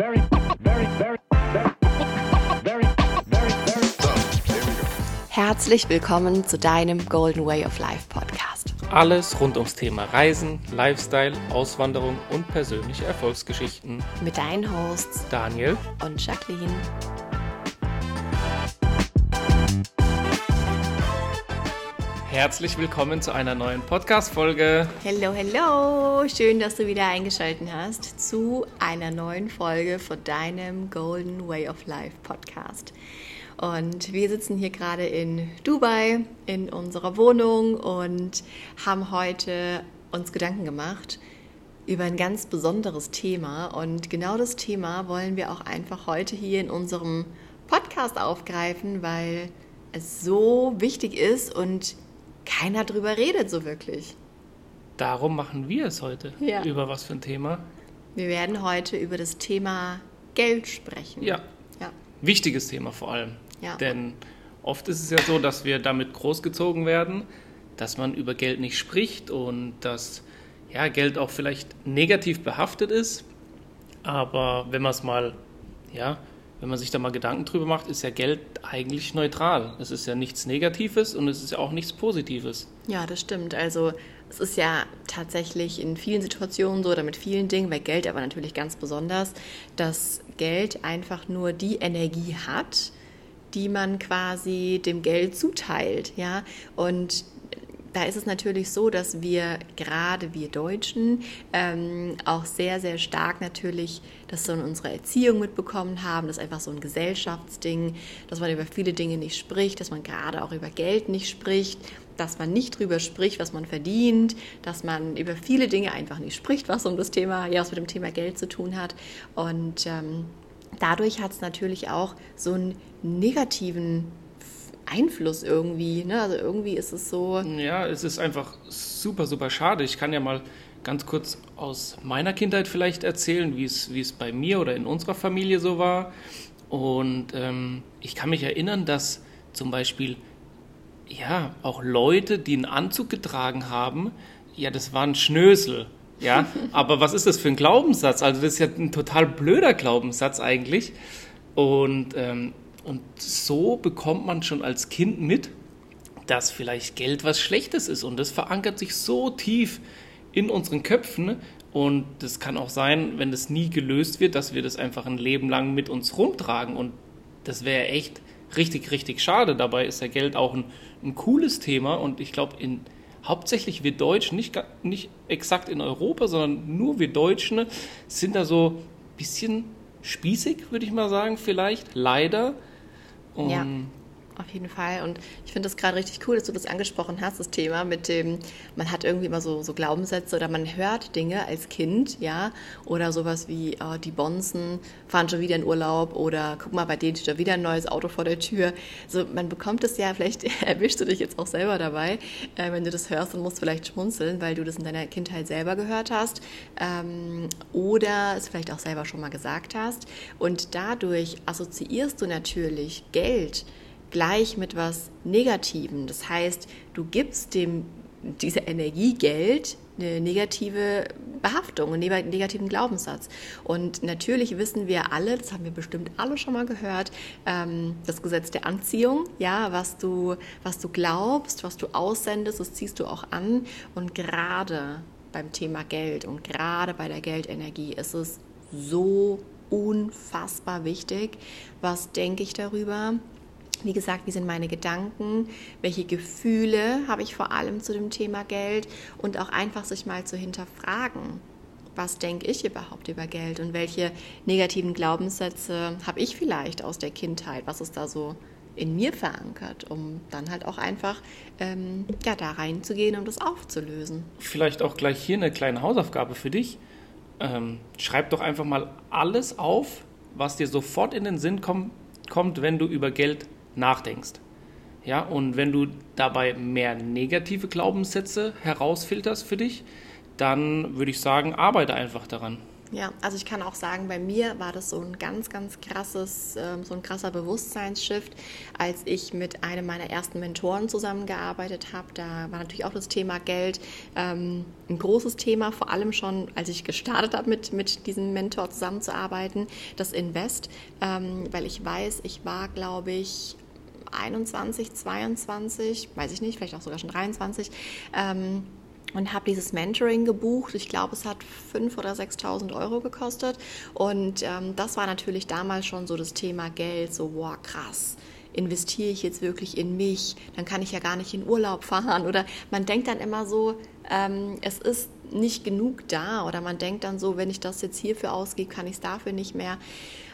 very, very, very, very, very, very, very. Herzlich willkommen zu deinem Golden Way of Life Podcast. Alles rund ums Thema Reisen, Lifestyle, Auswanderung und persönliche Erfolgsgeschichten. Mit deinen Hosts Daniel, und Jacqueline. Herzlich willkommen zu einer neuen Podcast-Folge. Hello, hello! Schön, dass du wieder eingeschaltet hast zu einer neuen Folge von deinem Golden Way of Life Podcast. Und wir sitzen hier gerade in Dubai in unserer Wohnung und haben heute uns Gedanken gemacht über ein ganz besonderes Thema. Und genau das Thema wollen wir auch einfach heute hier in unserem Podcast aufgreifen, weil es so wichtig ist und keiner drüber redet so wirklich. Darum machen wir es heute. Ja. Über was für ein Thema? Wir werden heute über das Thema Geld sprechen. Ja. Ja. Wichtiges Thema vor allem. Ja. Denn oft ist es ja so, dass wir damit großgezogen werden, dass man über Geld nicht spricht und dass ja, Geld auch vielleicht negativ behaftet ist. Aber wenn man es mal, ja, wenn man sich da mal Gedanken drüber macht, ist ja Geld eigentlich neutral. Es ist ja nichts Negatives und es ist ja auch nichts Positives. Ja, das stimmt. Also es ist ja tatsächlich in vielen Situationen so oder mit vielen Dingen, bei Geld aber natürlich ganz besonders, dass Geld einfach nur die Energie hat, die man quasi dem Geld zuteilt, ja. Und da ist es natürlich so, dass wir gerade wir Deutschen ähm, auch sehr, sehr stark natürlich das so in unserer Erziehung mitbekommen haben. Das ist einfach so ein Gesellschaftsding, dass man über viele Dinge nicht spricht, dass man gerade auch über Geld nicht spricht, dass man nicht drüber spricht, was man verdient, dass man über viele Dinge einfach nicht spricht, was um das Thema, ja, was mit dem Thema Geld zu tun hat. Und ähm, dadurch hat es natürlich auch so einen negativen Einfluss irgendwie. Ne? Also irgendwie ist es so. Ja, es ist einfach super, super schade. Ich kann ja mal ganz kurz aus meiner Kindheit vielleicht erzählen, wie es, wie es bei mir oder in unserer Familie so war. Und ähm, ich kann mich erinnern, dass zum Beispiel ja auch Leute, die einen Anzug getragen haben, ja, das waren Schnösel. Ja, aber was ist das für ein Glaubenssatz? Also das ist ja ein total blöder Glaubenssatz eigentlich. Und ähm, und so bekommt man schon als Kind mit, dass vielleicht Geld was Schlechtes ist. Und das verankert sich so tief in unseren Köpfen. Und das kann auch sein, wenn das nie gelöst wird, dass wir das einfach ein Leben lang mit uns rumtragen. Und das wäre echt richtig, richtig schade. Dabei ist ja Geld auch ein, ein cooles Thema. Und ich glaube, in hauptsächlich wir Deutschen, nicht, nicht exakt in Europa, sondern nur wir Deutschen, sind da so ein bisschen spießig, würde ich mal sagen, vielleicht. Leider um ja, auf jeden Fall. Und ich finde das gerade richtig cool, dass du das angesprochen hast, das Thema mit dem, man hat irgendwie immer so, so Glaubenssätze oder man hört Dinge als Kind, ja, oder sowas wie, oh, die Bonzen fahren schon wieder in Urlaub oder guck mal, bei denen steht da wieder ein neues Auto vor der Tür. So, man bekommt es ja, vielleicht erwischst du dich jetzt auch selber dabei, äh, wenn du das hörst und musst vielleicht schmunzeln, weil du das in deiner Kindheit selber gehört hast ähm, oder es vielleicht auch selber schon mal gesagt hast. Und dadurch assoziierst du natürlich Geld gleich mit was Negativem. Das heißt, du gibst dem dieser Energie Geld eine negative Behaftung, einen negativen Glaubenssatz. Und natürlich wissen wir alle, das haben wir bestimmt alle schon mal gehört, ähm, das Gesetz der Anziehung, ja, was du, was du glaubst, was du aussendest, das ziehst du auch an. Und gerade beim Thema Geld und gerade bei der Geldenergie ist es so unfassbar wichtig. Was denke ich darüber? Wie gesagt, wie sind meine Gedanken? Welche Gefühle habe ich vor allem zu dem Thema Geld? Und auch einfach sich mal zu hinterfragen. Was denke ich überhaupt über Geld und welche negativen Glaubenssätze habe ich vielleicht aus der Kindheit? Was ist da so in mir verankert, um dann halt auch einfach ähm, ja, da reinzugehen, um das aufzulösen. Vielleicht auch gleich hier eine kleine Hausaufgabe für dich. Ähm, schreib doch einfach mal alles auf, was dir sofort in den Sinn kommt, kommt, wenn du über Geld nachdenkst. Ja, und wenn du dabei mehr negative Glaubenssätze herausfilterst für dich, dann würde ich sagen, arbeite einfach daran. Ja, also ich kann auch sagen, bei mir war das so ein ganz, ganz krasses, ähm, so ein krasser Bewusstseinsshift, als ich mit einem meiner ersten Mentoren zusammengearbeitet habe. Da war natürlich auch das Thema Geld ähm, ein großes Thema, vor allem schon, als ich gestartet habe, mit, mit diesem Mentor zusammenzuarbeiten, das Invest, ähm, weil ich weiß, ich war, glaube ich, 21, 22, weiß ich nicht, vielleicht auch sogar schon 23. Ähm, und habe dieses Mentoring gebucht. Ich glaube, es hat 5.000 oder 6.000 Euro gekostet. Und ähm, das war natürlich damals schon so das Thema Geld, so, wow, krass. Investiere ich jetzt wirklich in mich? Dann kann ich ja gar nicht in Urlaub fahren. Oder man denkt dann immer so, ähm, es ist nicht genug da. Oder man denkt dann so, wenn ich das jetzt hierfür ausgebe, kann ich es dafür nicht mehr.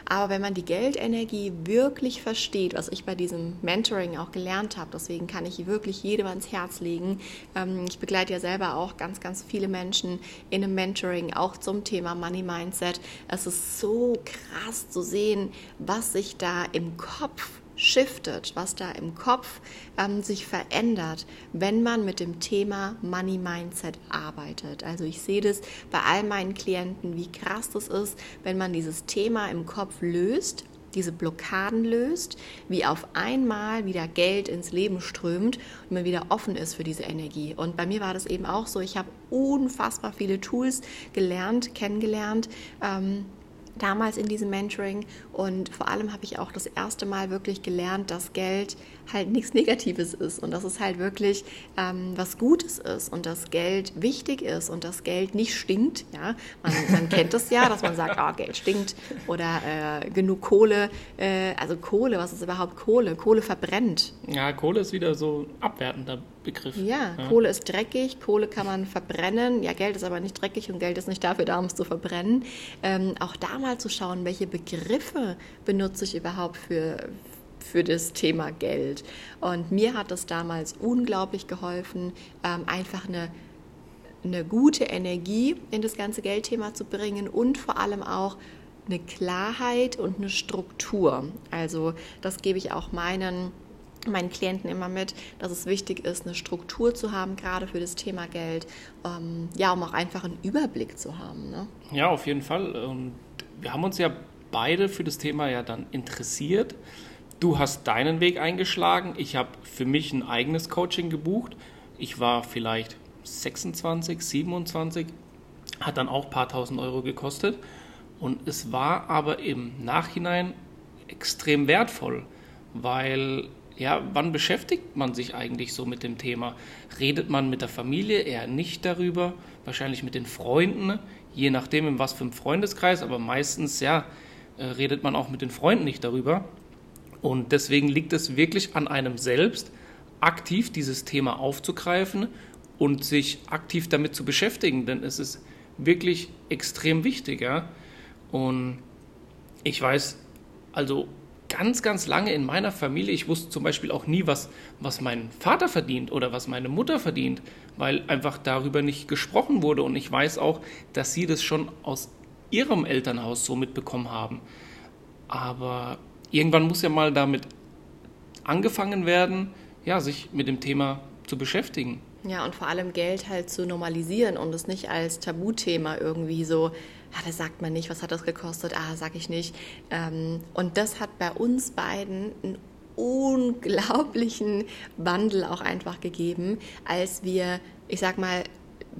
Aber wenn man die Geldenergie wirklich versteht, was ich bei diesem Mentoring auch gelernt habe, deswegen kann ich wirklich jedem ans Herz legen. Ähm, ich begleite ja selber auch ganz, ganz viele Menschen in einem Mentoring, auch zum Thema Money Mindset. Es ist so krass zu sehen, was sich da im Kopf shiftet, was da im Kopf ähm, sich verändert, wenn man mit dem Thema Money Mindset arbeitet. Also ich sehe das bei all meinen Klienten, wie krass das ist, wenn man dieses Thema im Kopf löst diese Blockaden löst, wie auf einmal wieder Geld ins Leben strömt und man wieder offen ist für diese Energie. Und bei mir war das eben auch so. Ich habe unfassbar viele Tools gelernt, kennengelernt. Ähm, damals in diesem Mentoring und vor allem habe ich auch das erste Mal wirklich gelernt, dass Geld halt nichts Negatives ist und dass es halt wirklich ähm, was Gutes ist und dass Geld wichtig ist und dass Geld nicht stinkt. Ja, man, man kennt es ja, dass man sagt, oh, Geld stinkt oder äh, genug Kohle. Äh, also Kohle, was ist überhaupt Kohle? Kohle verbrennt. Ja, Kohle ist wieder so abwertender Begriff. Ja, ja, Kohle ist dreckig, Kohle kann man verbrennen. Ja, Geld ist aber nicht dreckig und Geld ist nicht dafür da, um es zu verbrennen. Ähm, auch da mal zu schauen, welche Begriffe benutze ich überhaupt für, für das Thema Geld. Und mir hat es damals unglaublich geholfen, ähm, einfach eine eine gute Energie in das ganze Geldthema zu bringen und vor allem auch eine Klarheit und eine Struktur. Also das gebe ich auch meinen meinen Klienten immer mit, dass es wichtig ist, eine Struktur zu haben, gerade für das Thema Geld, ähm, ja, um auch einfach einen Überblick zu haben. Ne? Ja, auf jeden Fall. Und wir haben uns ja beide für das Thema ja dann interessiert. Du hast deinen Weg eingeschlagen. Ich habe für mich ein eigenes Coaching gebucht. Ich war vielleicht 26, 27, hat dann auch ein paar tausend Euro gekostet. Und es war aber im Nachhinein extrem wertvoll, weil ja, wann beschäftigt man sich eigentlich so mit dem Thema? Redet man mit der Familie eher nicht darüber? Wahrscheinlich mit den Freunden, je nachdem, in was für einem Freundeskreis, aber meistens, ja, äh, redet man auch mit den Freunden nicht darüber. Und deswegen liegt es wirklich an einem selbst, aktiv dieses Thema aufzugreifen und sich aktiv damit zu beschäftigen, denn es ist wirklich extrem wichtig. Ja? Und ich weiß, also ganz, ganz lange in meiner Familie, ich wusste zum Beispiel auch nie, was, was mein Vater verdient oder was meine Mutter verdient, weil einfach darüber nicht gesprochen wurde. Und ich weiß auch, dass sie das schon aus ihrem Elternhaus so mitbekommen haben. Aber irgendwann muss ja mal damit angefangen werden, ja, sich mit dem Thema zu beschäftigen. Ja, und vor allem Geld halt zu normalisieren und es nicht als Tabuthema irgendwie so ah, das sagt man nicht, was hat das gekostet, ah, sag ich nicht. Ähm, und das hat bei uns beiden einen unglaublichen Wandel auch einfach gegeben, als wir, ich sag mal,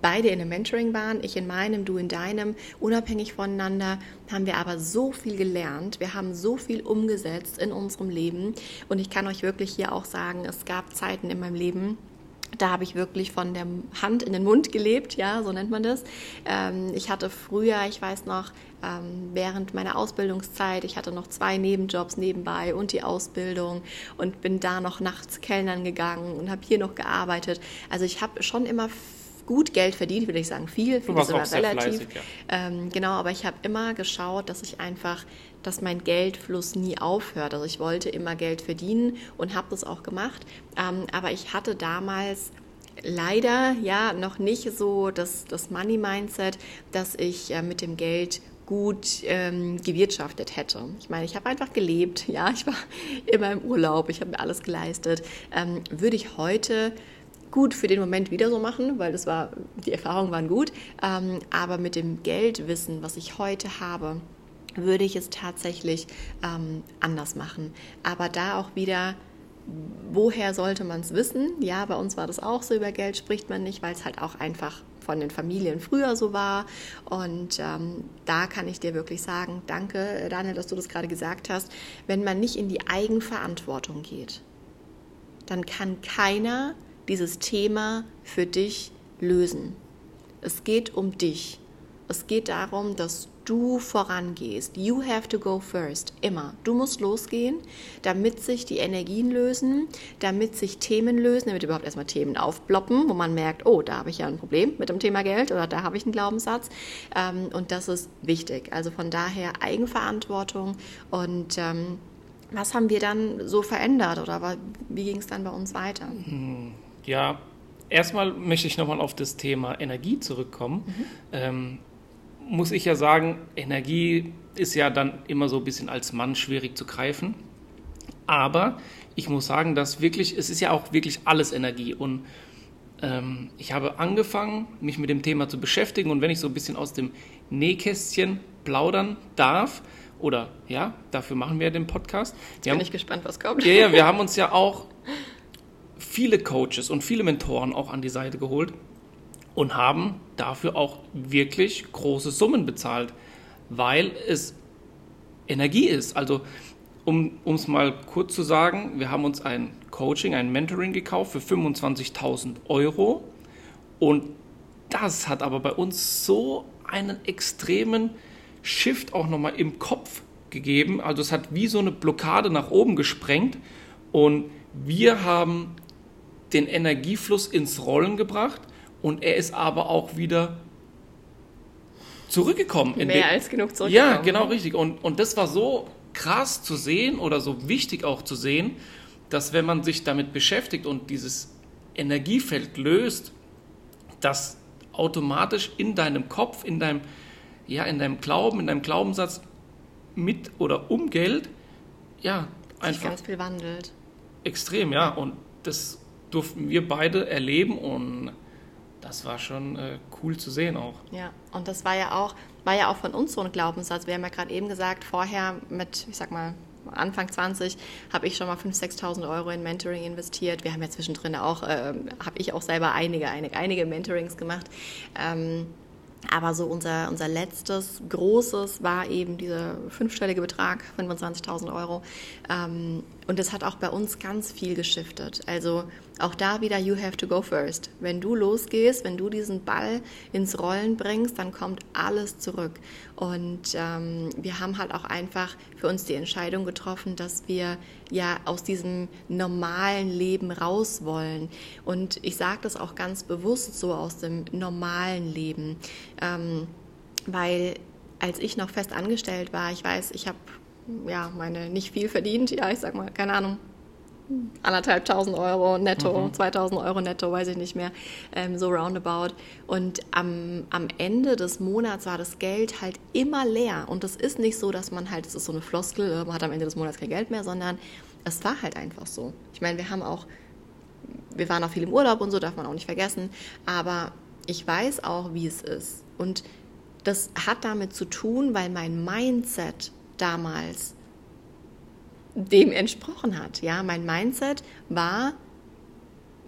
beide in einem Mentoring waren, ich in meinem, du in deinem, unabhängig voneinander, haben wir aber so viel gelernt, wir haben so viel umgesetzt in unserem Leben. Und ich kann euch wirklich hier auch sagen, es gab Zeiten in meinem Leben, da habe ich wirklich von der Hand in den Mund gelebt, ja, so nennt man das. Ähm, ich hatte früher, ich weiß noch, ähm, während meiner Ausbildungszeit, ich hatte noch zwei Nebenjobs nebenbei und die Ausbildung und bin da noch nachts Kellnern gegangen und habe hier noch gearbeitet. Also ich habe schon immer gut Geld verdient, würde ich sagen, viel, viel ist immer relativ. Fleißig, ja. ähm, genau, aber ich habe immer geschaut, dass ich einfach dass mein Geldfluss nie aufhört. Also ich wollte immer Geld verdienen und habe das auch gemacht. Ähm, aber ich hatte damals leider ja noch nicht so das, das Money-Mindset, dass ich äh, mit dem Geld gut ähm, gewirtschaftet hätte. Ich meine, ich habe einfach gelebt, ja, ich war immer im Urlaub, ich habe mir alles geleistet. Ähm, würde ich heute gut für den Moment wieder so machen, weil das war, die Erfahrungen waren gut. Ähm, aber mit dem Geldwissen, was ich heute habe, würde ich es tatsächlich ähm, anders machen. Aber da auch wieder, woher sollte man es wissen? Ja, bei uns war das auch so, über Geld spricht man nicht, weil es halt auch einfach von den Familien früher so war. Und ähm, da kann ich dir wirklich sagen, danke Daniel, dass du das gerade gesagt hast, wenn man nicht in die Eigenverantwortung geht, dann kann keiner dieses Thema für dich lösen. Es geht um dich. Es geht darum, dass du vorangehst. You have to go first. Immer. Du musst losgehen, damit sich die Energien lösen, damit sich Themen lösen, damit überhaupt erstmal Themen aufploppen, wo man merkt, oh, da habe ich ja ein Problem mit dem Thema Geld oder da habe ich einen Glaubenssatz. Ähm, und das ist wichtig. Also von daher Eigenverantwortung und ähm, was haben wir dann so verändert oder wie ging es dann bei uns weiter? Ja, erstmal möchte ich nochmal auf das Thema Energie zurückkommen. Mhm. Ähm, muss ich ja sagen, Energie ist ja dann immer so ein bisschen als Mann schwierig zu greifen. Aber ich muss sagen, dass wirklich, es ist ja auch wirklich alles Energie. Und ähm, ich habe angefangen, mich mit dem Thema zu beschäftigen. Und wenn ich so ein bisschen aus dem Nähkästchen plaudern darf, oder ja, dafür machen wir den Podcast. Jetzt wir bin haben, ich gespannt, was kommt. Ja, ja, wir haben uns ja auch viele Coaches und viele Mentoren auch an die Seite geholt und haben dafür auch wirklich große Summen bezahlt, weil es Energie ist. Also um es mal kurz zu sagen, wir haben uns ein Coaching, ein Mentoring gekauft für 25.000 Euro und das hat aber bei uns so einen extremen Shift auch nochmal im Kopf gegeben. Also es hat wie so eine Blockade nach oben gesprengt und wir haben den Energiefluss ins Rollen gebracht und er ist aber auch wieder zurückgekommen. Mehr als genug zurückgekommen. Ja, genau richtig. Und, und das war so krass zu sehen oder so wichtig auch zu sehen, dass wenn man sich damit beschäftigt und dieses Energiefeld löst, dass automatisch in deinem Kopf, in deinem ja, in deinem Glauben, in deinem Glaubenssatz mit oder um Geld, ja, einfach. Sich ganz viel wandelt. Extrem, ja. Und das durften wir beide erleben und das war schon äh, cool zu sehen auch. Ja, und das war ja auch, war ja auch von uns so ein Glaubenssatz. Wir haben ja gerade eben gesagt, vorher mit, ich sag mal, Anfang 20 habe ich schon mal 5.000, 6.000 Euro in Mentoring investiert. Wir haben ja zwischendrin auch, äh, habe ich auch selber einige, einige, einige Mentorings gemacht. Ähm, aber so unser, unser letztes großes war eben dieser fünfstellige Betrag, 25.000 Euro. Ähm, und das hat auch bei uns ganz viel geschiftet. Also auch da wieder, you have to go first. Wenn du losgehst, wenn du diesen Ball ins Rollen bringst, dann kommt alles zurück. Und ähm, wir haben halt auch einfach für uns die Entscheidung getroffen, dass wir ja aus diesem normalen Leben raus wollen. Und ich sage das auch ganz bewusst so aus dem normalen Leben, ähm, weil als ich noch fest angestellt war, ich weiß, ich habe ja, meine nicht viel verdient, ja, ich sag mal, keine Ahnung, anderthalb tausend Euro netto, mhm. 2000 Euro netto, weiß ich nicht mehr, ähm, so roundabout. Und am, am Ende des Monats war das Geld halt immer leer. Und es ist nicht so, dass man halt, es ist so eine Floskel, äh, man hat am Ende des Monats kein Geld mehr, sondern es war halt einfach so. Ich meine, wir haben auch, wir waren auch viel im Urlaub und so, darf man auch nicht vergessen, aber ich weiß auch, wie es ist. Und das hat damit zu tun, weil mein Mindset damals dem entsprochen hat. Ja, mein Mindset war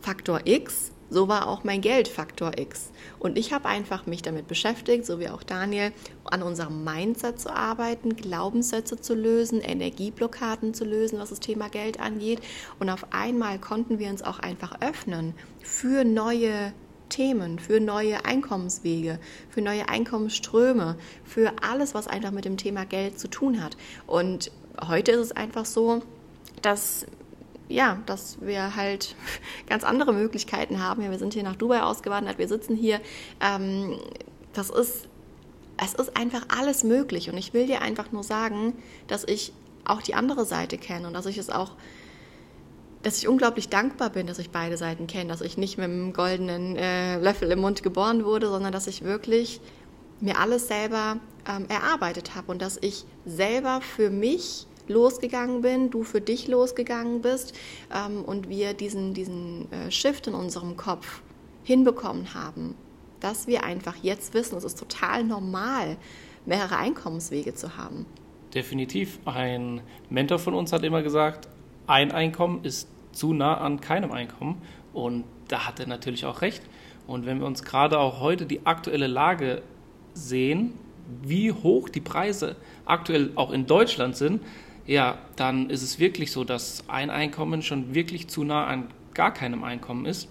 Faktor X, so war auch mein Geld Faktor X. Und ich habe einfach mich damit beschäftigt, so wie auch Daniel, an unserem Mindset zu arbeiten, Glaubenssätze zu lösen, Energieblockaden zu lösen, was das Thema Geld angeht. Und auf einmal konnten wir uns auch einfach öffnen für neue Themen, für neue Einkommenswege, für neue Einkommensströme, für alles, was einfach mit dem Thema Geld zu tun hat. Und heute ist es einfach so, dass ja, dass wir halt ganz andere Möglichkeiten haben. Wir sind hier nach Dubai ausgewandert, wir sitzen hier. Ähm, das ist, es ist einfach alles möglich. Und ich will dir einfach nur sagen, dass ich auch die andere Seite kenne und dass ich es auch dass ich unglaublich dankbar bin, dass ich beide Seiten kenne, dass ich nicht mit einem goldenen äh, Löffel im Mund geboren wurde, sondern dass ich wirklich mir alles selber ähm, erarbeitet habe und dass ich selber für mich losgegangen bin, du für dich losgegangen bist ähm, und wir diesen, diesen äh, Shift in unserem Kopf hinbekommen haben, dass wir einfach jetzt wissen, es ist total normal, mehrere Einkommenswege zu haben. Definitiv. Ein Mentor von uns hat immer gesagt, ein Einkommen ist zu nah an keinem Einkommen. Und da hat er natürlich auch recht. Und wenn wir uns gerade auch heute die aktuelle Lage sehen, wie hoch die Preise aktuell auch in Deutschland sind, ja, dann ist es wirklich so, dass ein Einkommen schon wirklich zu nah an gar keinem Einkommen ist.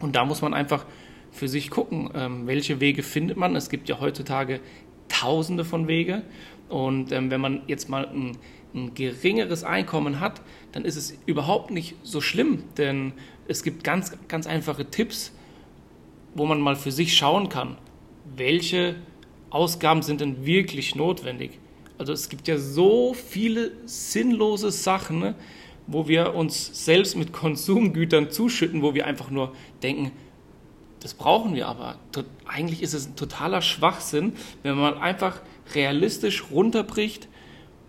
Und da muss man einfach für sich gucken, ähm, welche Wege findet man. Es gibt ja heutzutage tausende von Wege. Und ähm, wenn man jetzt mal ein, ein, geringeres Einkommen hat, dann ist es überhaupt nicht so schlimm, denn es gibt ganz, ganz einfache Tipps, wo man mal für sich schauen kann, welche Ausgaben sind denn wirklich notwendig. Also es gibt ja so viele sinnlose Sachen, ne, wo wir uns selbst mit Konsumgütern zuschütten, wo wir einfach nur denken, das brauchen wir aber. Eigentlich ist es ein totaler Schwachsinn, wenn man einfach realistisch runterbricht,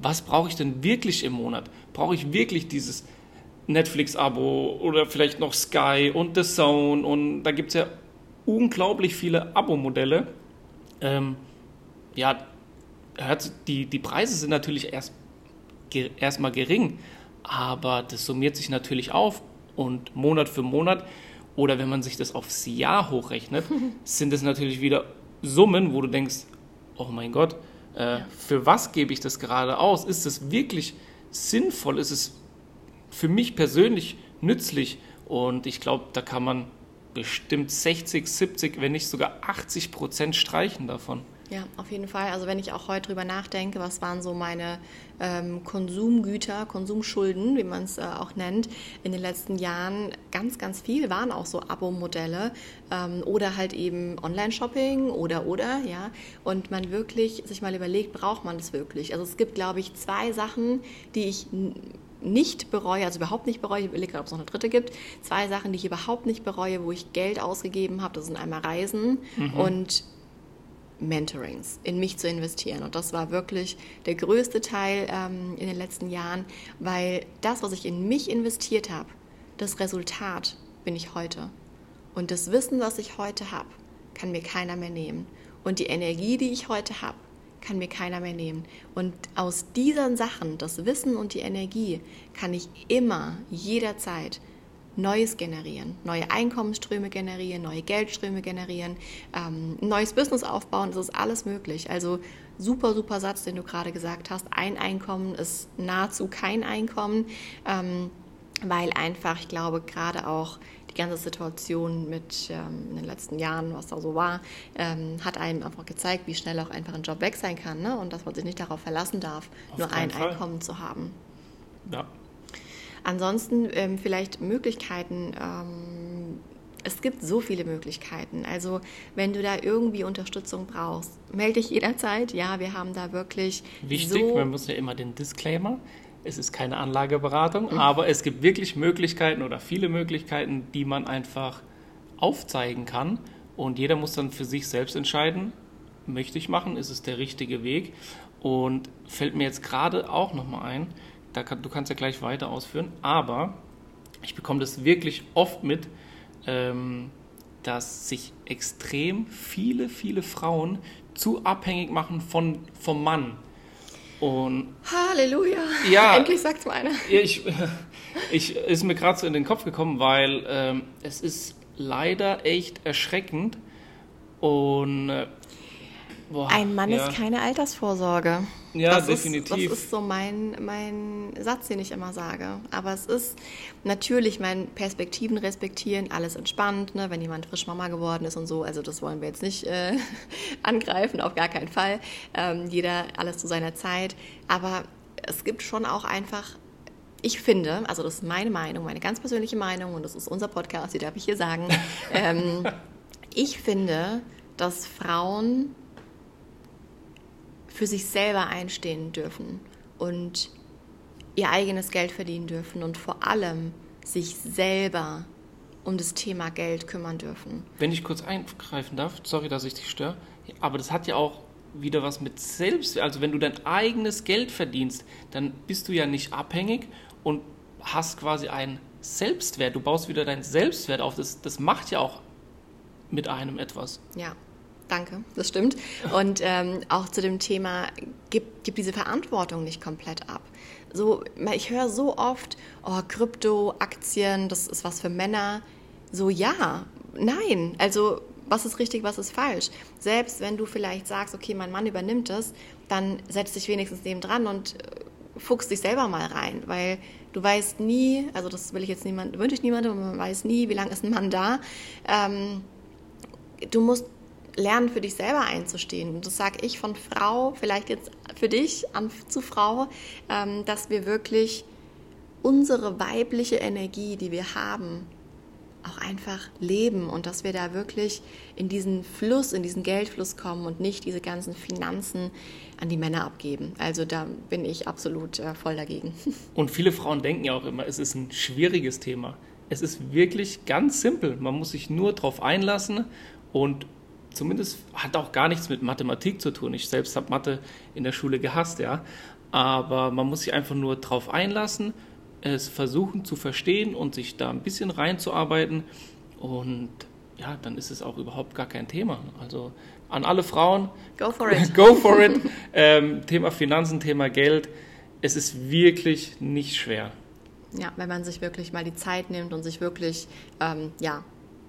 was brauche ich denn wirklich im Monat? Brauche ich wirklich dieses Netflix-Abo oder vielleicht noch Sky und The Zone und da gibt es ja unglaublich viele Abo-Modelle. Ähm, ja, die, die Preise sind natürlich erst erstmal gering, aber das summiert sich natürlich auf und Monat für Monat oder wenn man sich das aufs Jahr hochrechnet, sind es natürlich wieder Summen, wo du denkst, oh mein Gott, äh, für was gebe ich das gerade aus? Ist es wirklich sinnvoll? Ist es für mich persönlich nützlich? Und ich glaube, da kann man bestimmt 60, 70, wenn nicht sogar 80 Prozent streichen davon. Ja, auf jeden Fall. Also wenn ich auch heute drüber nachdenke, was waren so meine ähm, Konsumgüter, Konsumschulden, wie man es äh, auch nennt, in den letzten Jahren, ganz, ganz viel waren auch so Abo-Modelle ähm, oder halt eben Online-Shopping oder, oder, ja. Und man wirklich sich mal überlegt, braucht man das wirklich? Also es gibt, glaube ich, zwei Sachen, die ich nicht bereue, also überhaupt nicht bereue, ich überlege gerade, ob es noch eine dritte gibt, zwei Sachen, die ich überhaupt nicht bereue, wo ich Geld ausgegeben habe, das sind einmal Reisen mhm. und Mentorings, in mich zu investieren. Und das war wirklich der größte Teil ähm, in den letzten Jahren, weil das, was ich in mich investiert habe, das Resultat bin ich heute. Und das Wissen, was ich heute habe, kann mir keiner mehr nehmen. Und die Energie, die ich heute habe, kann mir keiner mehr nehmen. Und aus diesen Sachen, das Wissen und die Energie, kann ich immer, jederzeit Neues generieren, neue Einkommensströme generieren, neue Geldströme generieren, ähm, neues Business aufbauen, das ist alles möglich. Also super, super Satz, den du gerade gesagt hast. Ein Einkommen ist nahezu kein Einkommen, ähm, weil einfach, ich glaube, gerade auch die ganze Situation mit ähm, in den letzten Jahren, was da so war, ähm, hat einem einfach gezeigt, wie schnell auch einfach ein Job weg sein kann ne? und dass man sich nicht darauf verlassen darf, Auf nur ein Fall. Einkommen zu haben. Ja, Ansonsten ähm, vielleicht Möglichkeiten. Ähm, es gibt so viele Möglichkeiten. Also wenn du da irgendwie Unterstützung brauchst, melde dich jederzeit. Ja, wir haben da wirklich. Wichtig, so man muss ja immer den Disclaimer. Es ist keine Anlageberatung, mhm. aber es gibt wirklich Möglichkeiten oder viele Möglichkeiten, die man einfach aufzeigen kann. Und jeder muss dann für sich selbst entscheiden, möchte ich machen, ist es der richtige Weg. Und fällt mir jetzt gerade auch nochmal ein, kann, du kannst ja gleich weiter ausführen, aber ich bekomme das wirklich oft mit, ähm, dass sich extrem viele, viele Frauen zu abhängig machen von, vom Mann. Und Halleluja! Ja, Endlich sagt es mal einer. Ich, ich, ist mir gerade so in den Kopf gekommen, weil ähm, es ist leider echt erschreckend und äh, Boah, Ein Mann ja. ist keine Altersvorsorge. Ja, das definitiv. Ist, das ist so mein, mein Satz, den ich immer sage. Aber es ist natürlich mein Perspektiven respektieren, alles entspannt, ne? wenn jemand frisch Mama geworden ist und so. Also das wollen wir jetzt nicht äh, angreifen, auf gar keinen Fall. Ähm, jeder alles zu seiner Zeit. Aber es gibt schon auch einfach ich finde, also das ist meine Meinung, meine ganz persönliche Meinung und das ist unser Podcast, die darf ich hier sagen. ähm, ich finde, dass Frauen für sich selber einstehen dürfen und ihr eigenes Geld verdienen dürfen und vor allem sich selber um das Thema Geld kümmern dürfen. Wenn ich kurz eingreifen darf, sorry, dass ich dich störe, aber das hat ja auch wieder was mit Selbstwert. Also wenn du dein eigenes Geld verdienst, dann bist du ja nicht abhängig und hast quasi einen Selbstwert. Du baust wieder deinen Selbstwert auf. Das, das macht ja auch mit einem etwas. Ja, danke, das stimmt. Und ähm, auch zu dem Thema, gib, gib diese Verantwortung nicht komplett ab. So, ich höre so oft, oh, Krypto, Aktien, das ist was für Männer. So, ja, nein. Also, was ist richtig, was ist falsch? Selbst wenn du vielleicht sagst, okay, mein Mann übernimmt das, dann setz dich wenigstens neben dran und äh, fuchs dich selber mal rein, weil du weißt nie, also das will ich jetzt niemand, wünsche ich niemandem, man weiß nie, wie lange ist ein Mann da. Ähm, du musst lernen, für dich selber einzustehen. Und das sage ich von Frau, vielleicht jetzt für dich an, zu Frau, ähm, dass wir wirklich unsere weibliche Energie, die wir haben, auch einfach leben und dass wir da wirklich in diesen Fluss, in diesen Geldfluss kommen und nicht diese ganzen Finanzen an die Männer abgeben. Also da bin ich absolut äh, voll dagegen. Und viele Frauen denken ja auch immer, es ist ein schwieriges Thema. Es ist wirklich ganz simpel. Man muss sich nur darauf einlassen und zumindest hat auch gar nichts mit Mathematik zu tun. Ich selbst habe Mathe in der Schule gehasst, ja. Aber man muss sich einfach nur darauf einlassen, es versuchen zu verstehen und sich da ein bisschen reinzuarbeiten. Und ja, dann ist es auch überhaupt gar kein Thema. Also an alle Frauen. Go for it. Go for it. ähm, Thema Finanzen, Thema Geld. Es ist wirklich nicht schwer. Ja, wenn man sich wirklich mal die Zeit nimmt und sich wirklich ähm, ja,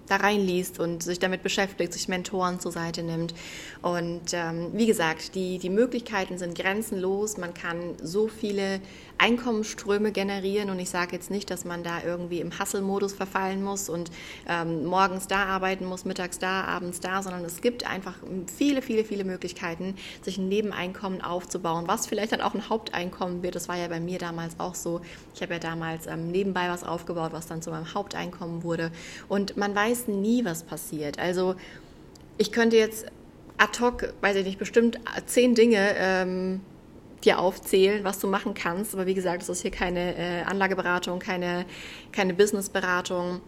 da reinliest und sich damit beschäftigt, sich Mentoren zur Seite nimmt. Und ähm, wie gesagt, die, die Möglichkeiten sind grenzenlos. Man kann so viele Einkommensströme generieren und ich sage jetzt nicht, dass man da irgendwie im Hustle-Modus verfallen muss und ähm, morgens da arbeiten muss, mittags da, abends da, sondern es gibt einfach viele, viele, viele Möglichkeiten, sich ein Nebeneinkommen aufzubauen, was vielleicht dann auch ein Haupteinkommen wird. Das war ja bei mir damals auch so. Ich habe ja damals ähm, nebenbei was aufgebaut, was dann zu meinem Haupteinkommen wurde. Und man weiß nie, was passiert. Also ich könnte jetzt ad hoc, weiß ich nicht, bestimmt zehn Dinge ähm, dir aufzählen, was du machen kannst. Aber wie gesagt, es ist hier keine äh, Anlageberatung, keine, keine Businessberatung.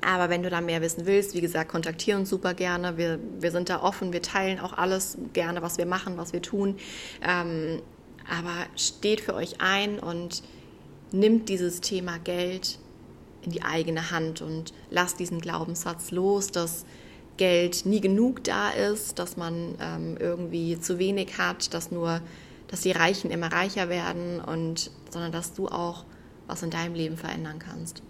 Aber wenn du da mehr wissen willst, wie gesagt, kontaktiere uns super gerne. Wir, wir sind da offen, wir teilen auch alles gerne, was wir machen, was wir tun. Ähm, aber steht für euch ein und nimmt dieses Thema Geld in die eigene Hand und lasst diesen Glaubenssatz los, dass Geld nie genug da ist, dass man ähm, irgendwie zu wenig hat, dass nur dass die Reichen immer reicher werden und sondern dass du auch was in deinem Leben verändern kannst.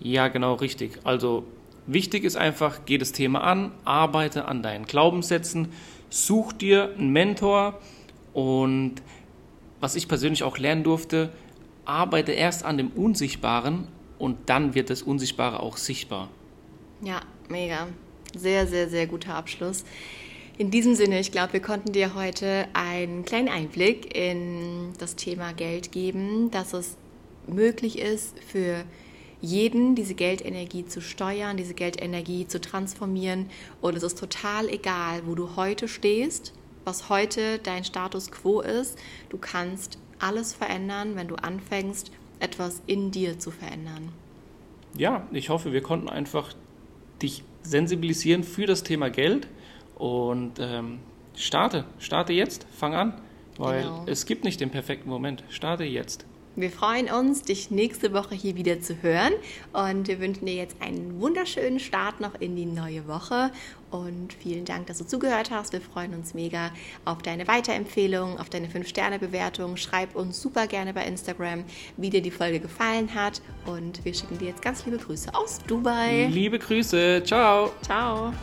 Ja, genau richtig. Also wichtig ist einfach, geh das Thema an, arbeite an deinen Glaubenssätzen, such dir einen Mentor und was ich persönlich auch lernen durfte, arbeite erst an dem Unsichtbaren und dann wird das Unsichtbare auch sichtbar. Ja, mega. Sehr, sehr, sehr guter Abschluss. In diesem Sinne, ich glaube, wir konnten dir heute einen kleinen Einblick in das Thema Geld geben, dass es möglich ist für jeden diese Geldenergie zu steuern, diese Geldenergie zu transformieren. Und es ist total egal, wo du heute stehst, was heute dein Status quo ist. Du kannst alles verändern, wenn du anfängst, etwas in dir zu verändern. Ja, ich hoffe, wir konnten einfach dich sensibilisieren für das Thema Geld und ähm, starte, starte jetzt, fang an, weil genau. es gibt nicht den perfekten Moment. Starte jetzt. Wir freuen uns, dich nächste Woche hier wieder zu hören und wir wünschen dir jetzt einen wunderschönen Start noch in die neue Woche und vielen Dank, dass du zugehört hast. Wir freuen uns mega auf deine Weiterempfehlung, auf deine 5-Sterne-Bewertung. Schreib uns super gerne bei Instagram, wie dir die Folge gefallen hat und wir schicken dir jetzt ganz liebe Grüße aus Dubai. Liebe Grüße, ciao. Ciao.